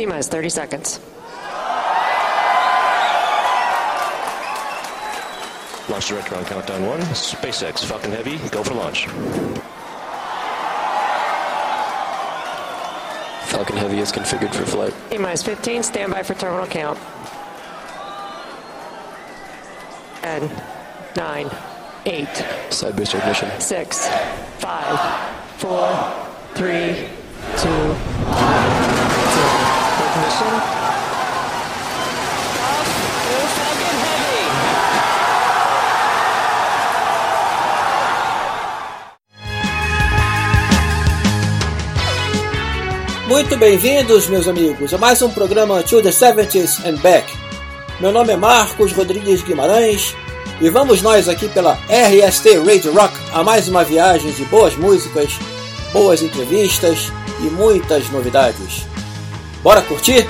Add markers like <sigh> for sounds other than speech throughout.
T minus 30 seconds. Launch director on countdown one. SpaceX Falcon Heavy, go for launch. Falcon Heavy is configured for flight. T minus 15, standby for terminal count. 10, 9, 8, Side booster ignition. 6, 5, 4, 3, 2, 1, 0. Ignition. Off. Go Falcon Heavy. Muito bem-vindos, meus amigos, a mais um programa To the 70s and Back. Meu nome é Marcos Rodrigues Guimarães e vamos nós aqui pela RST Radio Rock a mais uma viagem de boas músicas, boas entrevistas e muitas novidades. Bora curtir?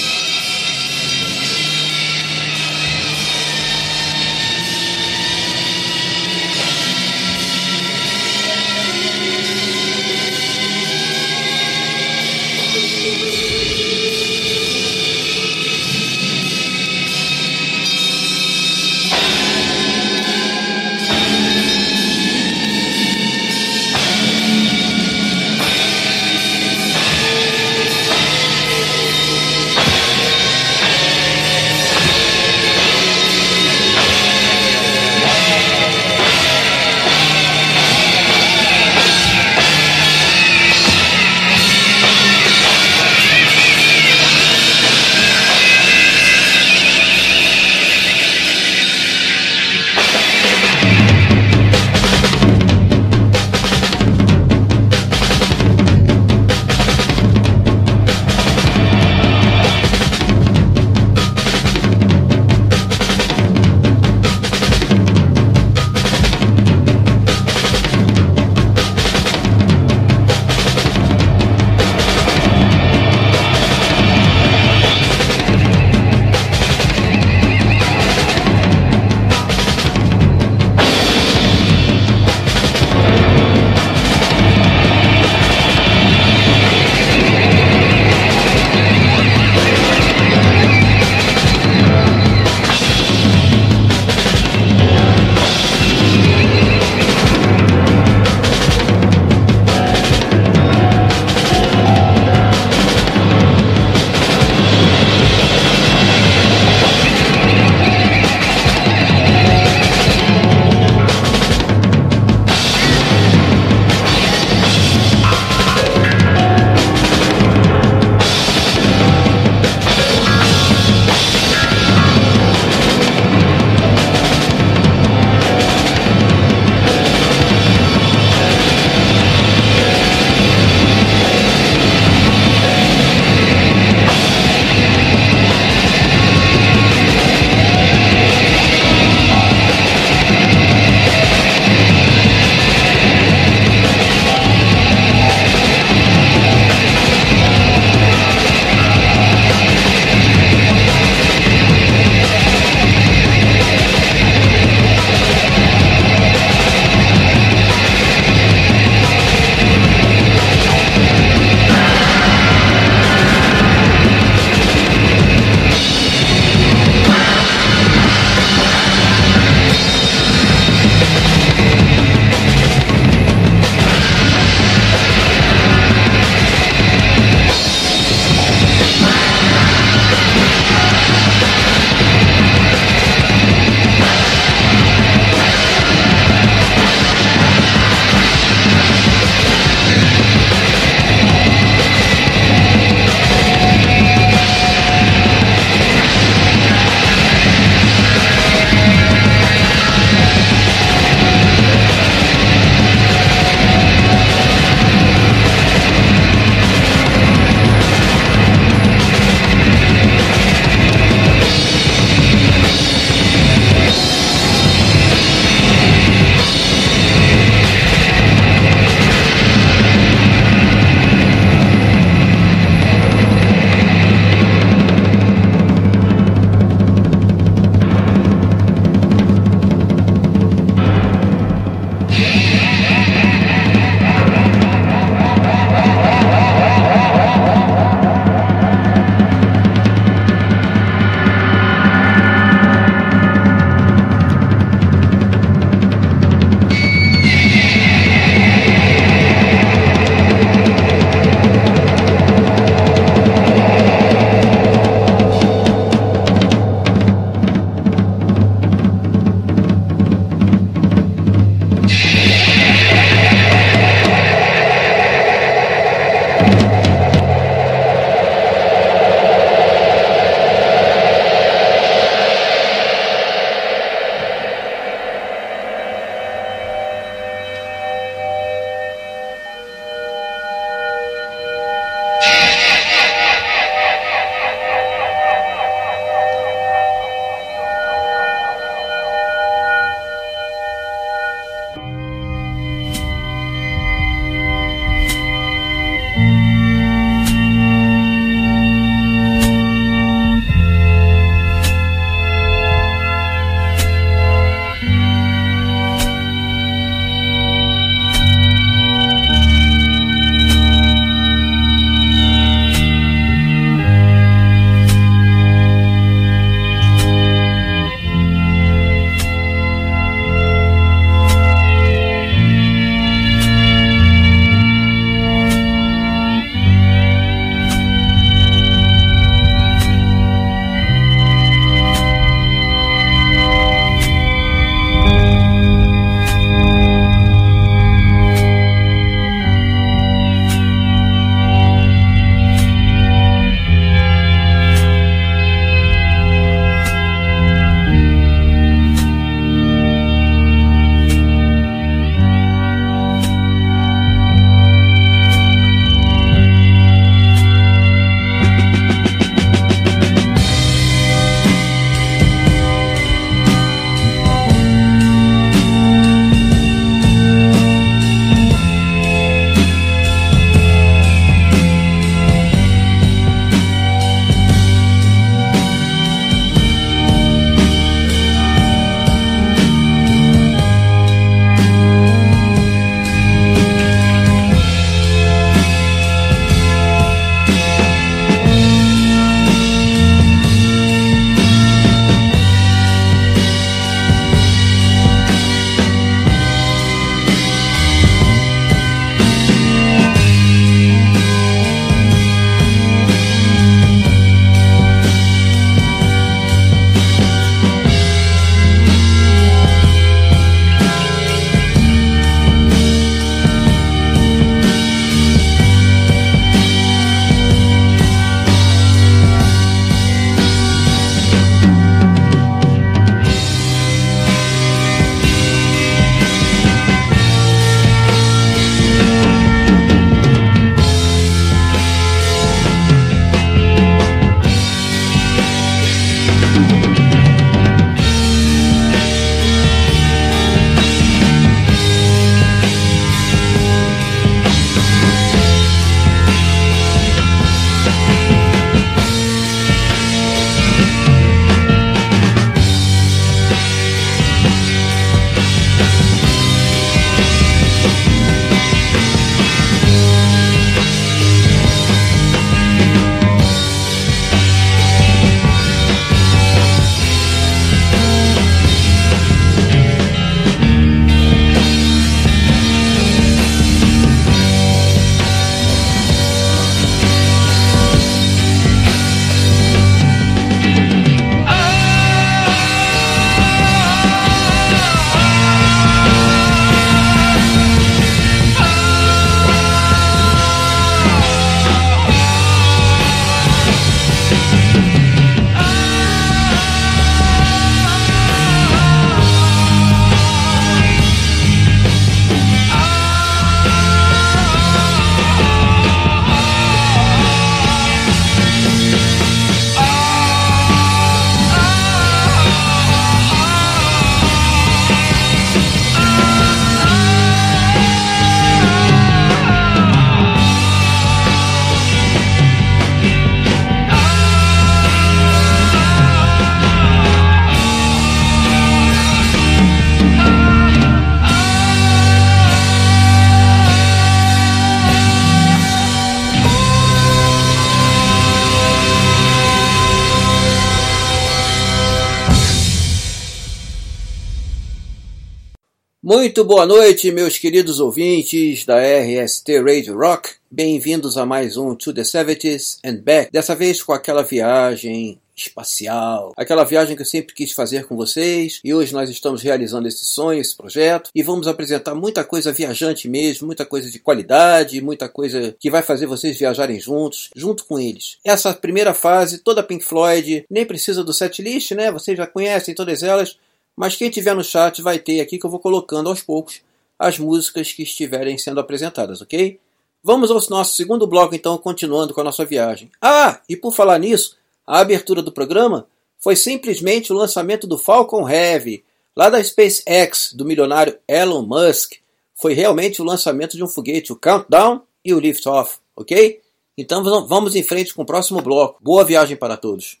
Muito boa noite, meus queridos ouvintes da RST Radio Rock. Bem-vindos a mais um To the 70s and Back. Dessa vez com aquela viagem espacial, aquela viagem que eu sempre quis fazer com vocês e hoje nós estamos realizando esse sonho, esse projeto e vamos apresentar muita coisa viajante mesmo, muita coisa de qualidade, muita coisa que vai fazer vocês viajarem juntos, junto com eles. Essa primeira fase, toda Pink Floyd, nem precisa do setlist, né? Vocês já conhecem todas elas, mas quem tiver no chat vai ter aqui que eu vou colocando aos poucos as músicas que estiverem sendo apresentadas, ok? Vamos ao nosso segundo bloco então, continuando com a nossa viagem. Ah, e por falar nisso, a abertura do programa foi simplesmente o lançamento do Falcon Heavy, lá da SpaceX, do milionário Elon Musk. Foi realmente o lançamento de um foguete, o Countdown e o Liftoff, ok? Então vamos em frente com o próximo bloco. Boa viagem para todos.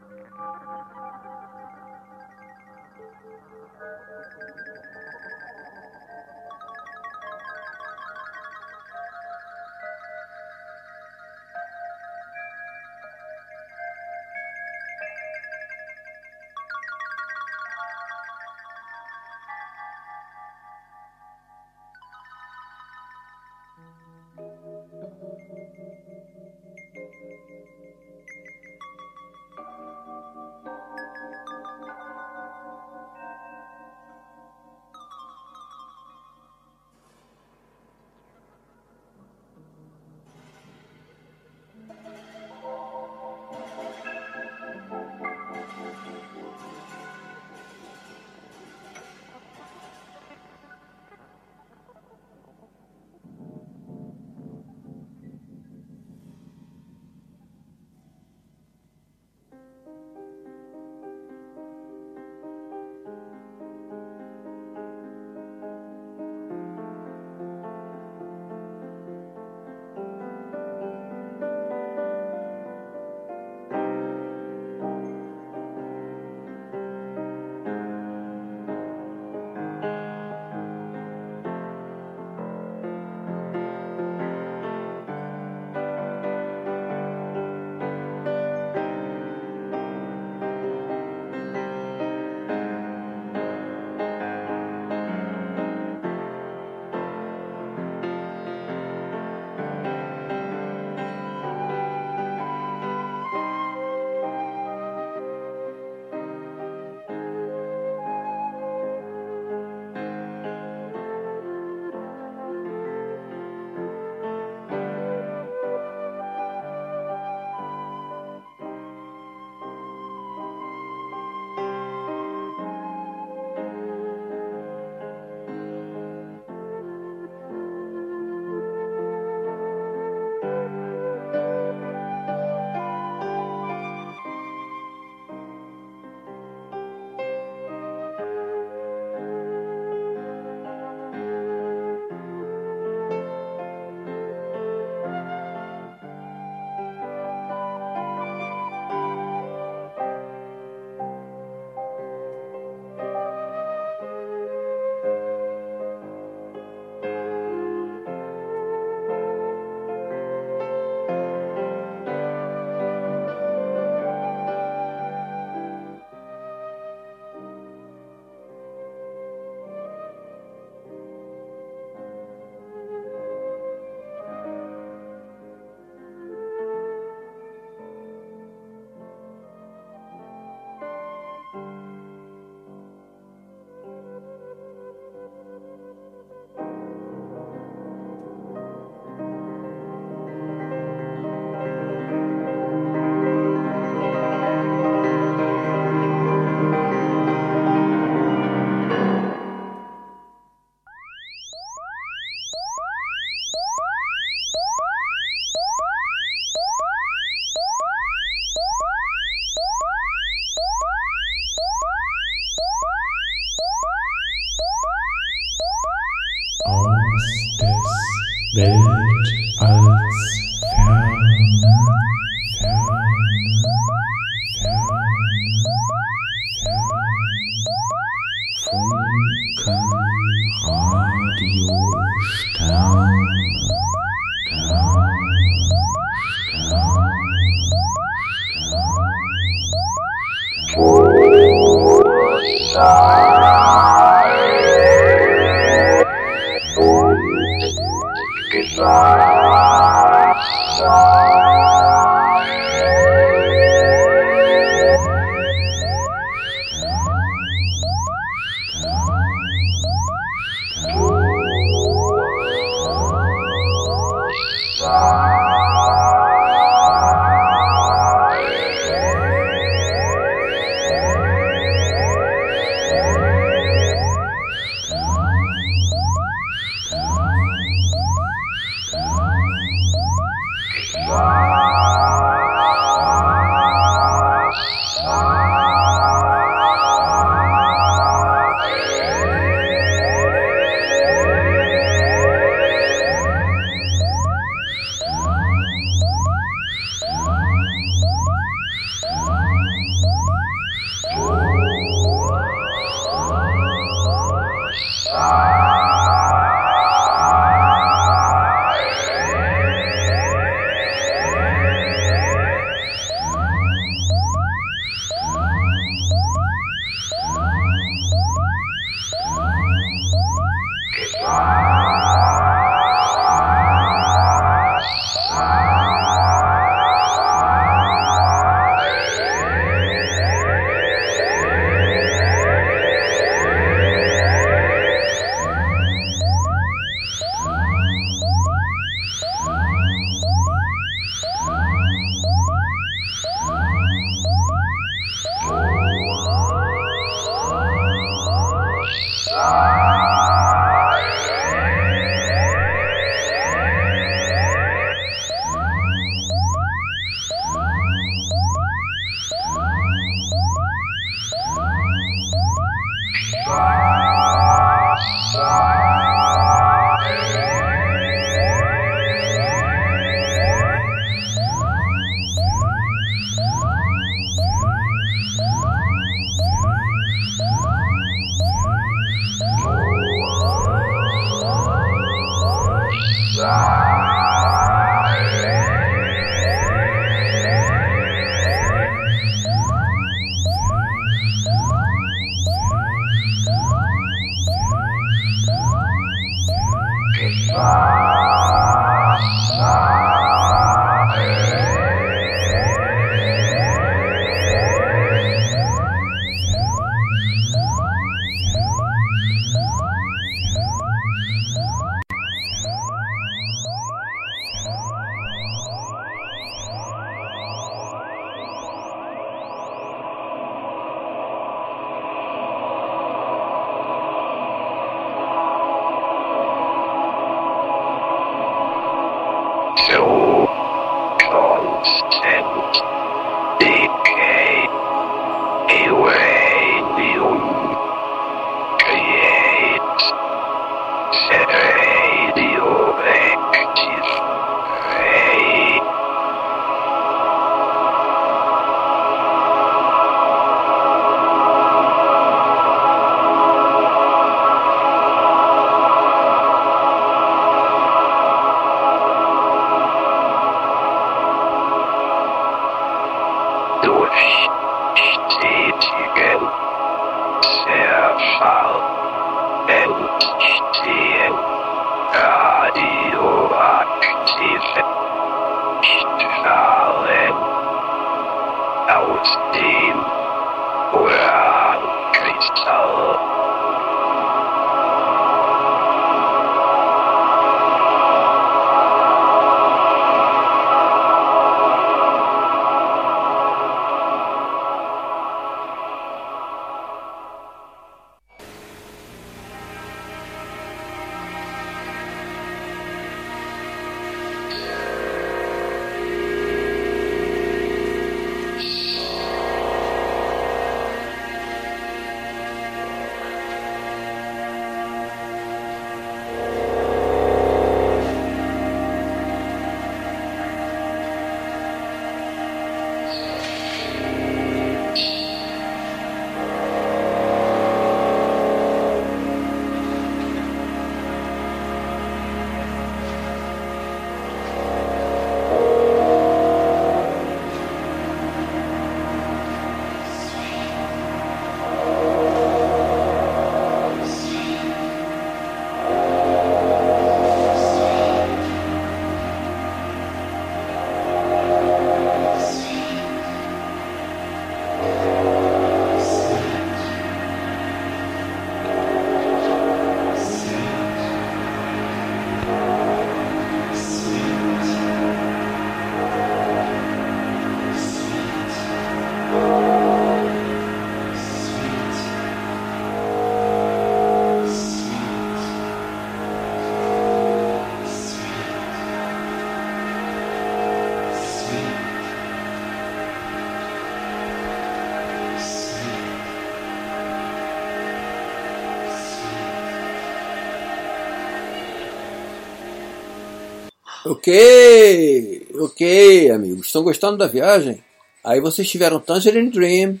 Ok, ok, amigos. Estão gostando da viagem? Aí vocês tiveram Tangerine Dream,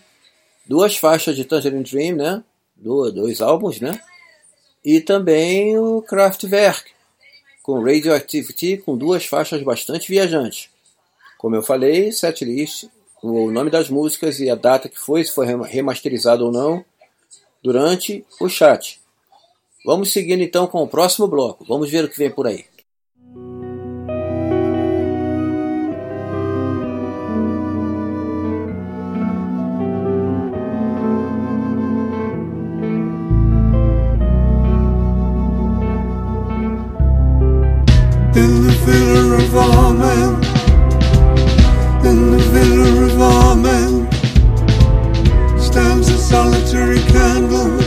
duas faixas de Tangerine Dream, né? Do- Dois álbuns, né? E também o Kraftwerk, com Radioactivity, com duas faixas bastante viajantes. Como eu falei, setlist, o nome das músicas e a data que foi, se foi rema- remasterizado ou não, durante o chat. Vamos seguindo então com o próximo bloco. Vamos ver o que vem por aí. Of in the villa of our men, stands a solitary candle.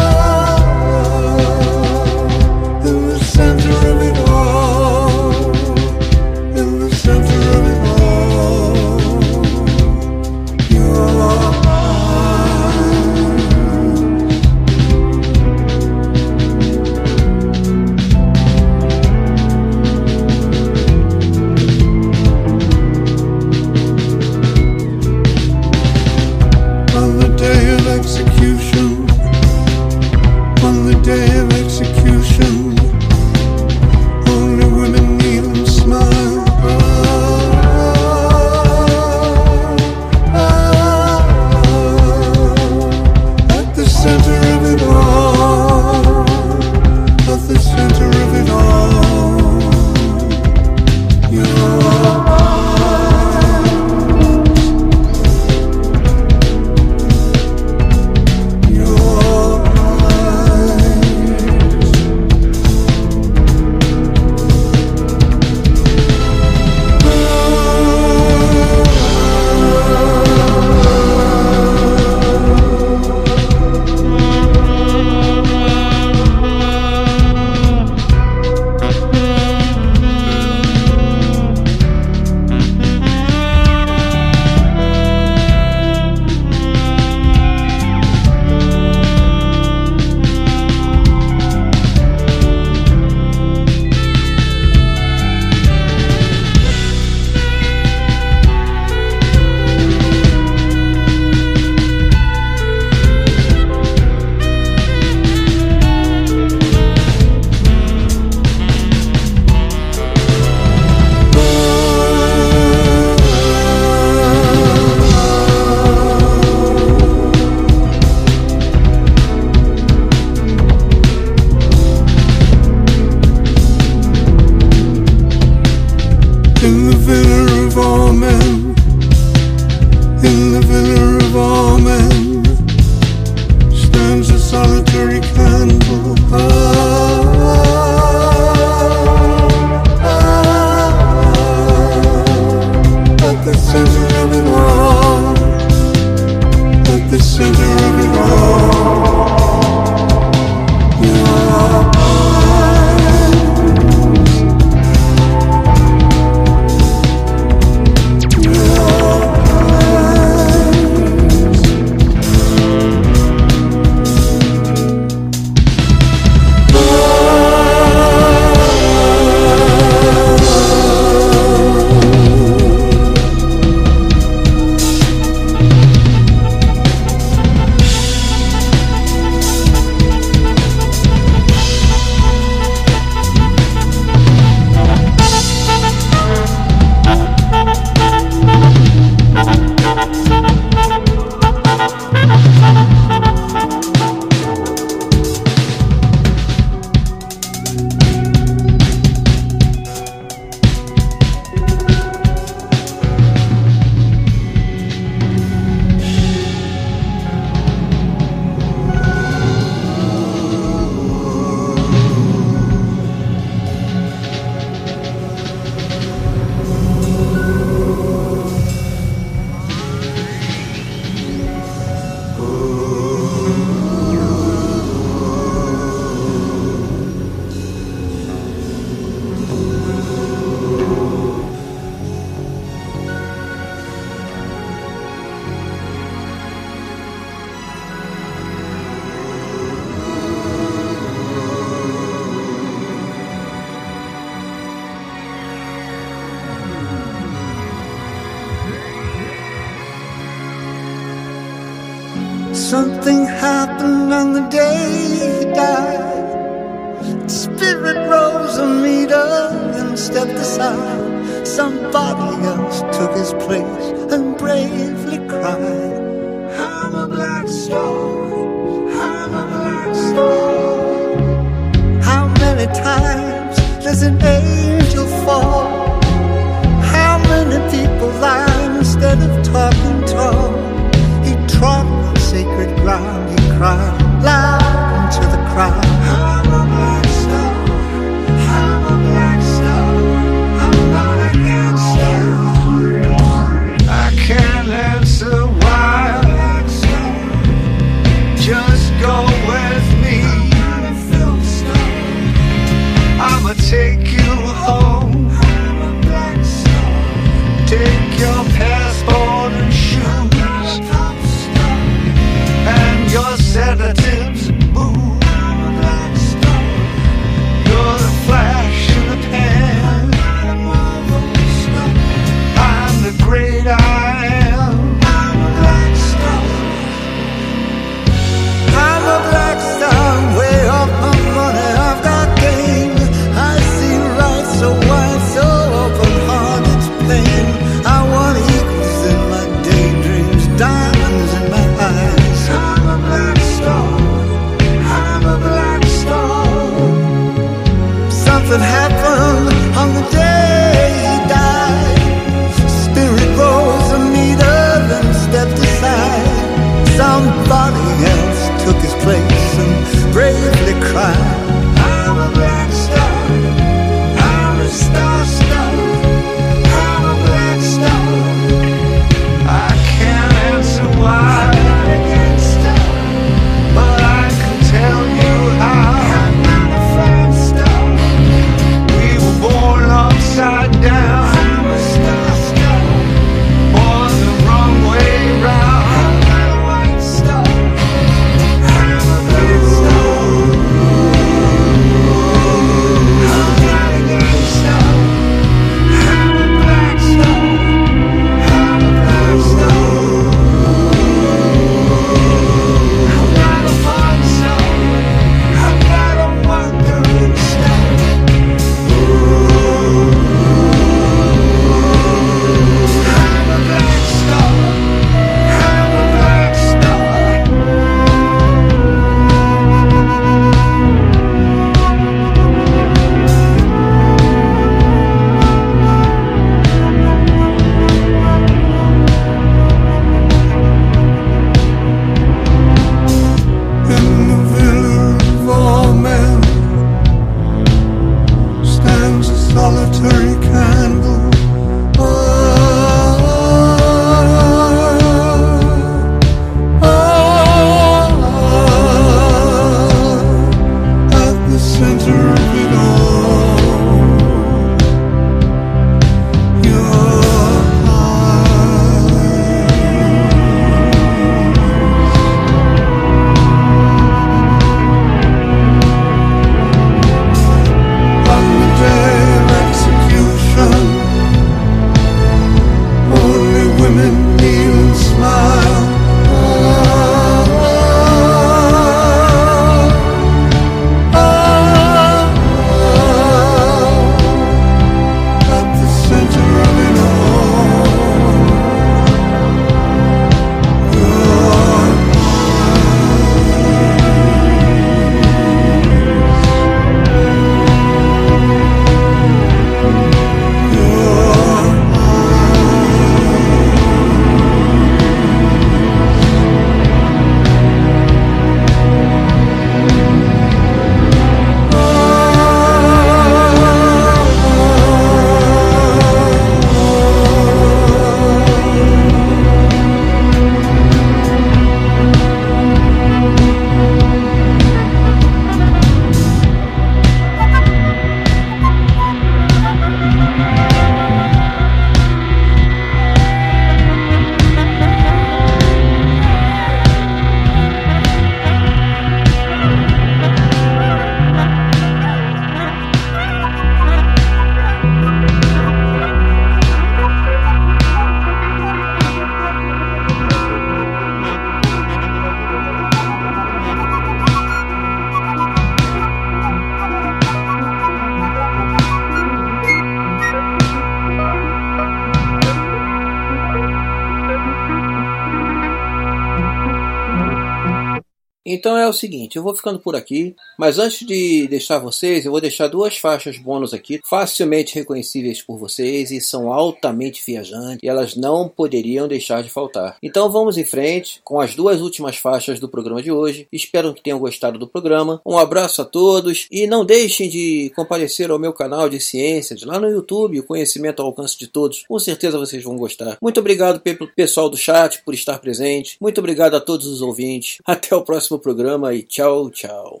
Então é o seguinte, eu vou ficando por aqui, mas antes de deixar vocês, eu vou deixar duas faixas bônus aqui, facilmente reconhecíveis por vocês e são altamente viajantes e elas não poderiam deixar de faltar. Então vamos em frente com as duas últimas faixas do programa de hoje. Espero que tenham gostado do programa. Um abraço a todos e não deixem de comparecer ao meu canal de ciências lá no YouTube, o conhecimento ao alcance de todos. Com certeza vocês vão gostar. Muito obrigado pelo pessoal do chat por estar presente. Muito obrigado a todos os ouvintes. <laughs> Até o próximo programa e tchau, tchau.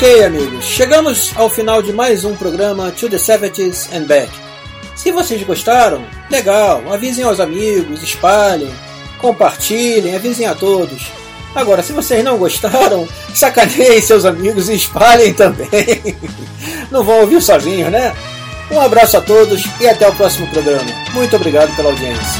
Ok, amigos, chegamos ao final de mais um programa To the 70s and Back. Se vocês gostaram, legal, avisem aos amigos, espalhem, compartilhem, avisem a todos. Agora, se vocês não gostaram, <laughs> sacaneiem seus amigos e espalhem também. <laughs> Não vão ouvir sozinhos, né? Um abraço a todos e até o próximo programa. Muito obrigado pela audiência.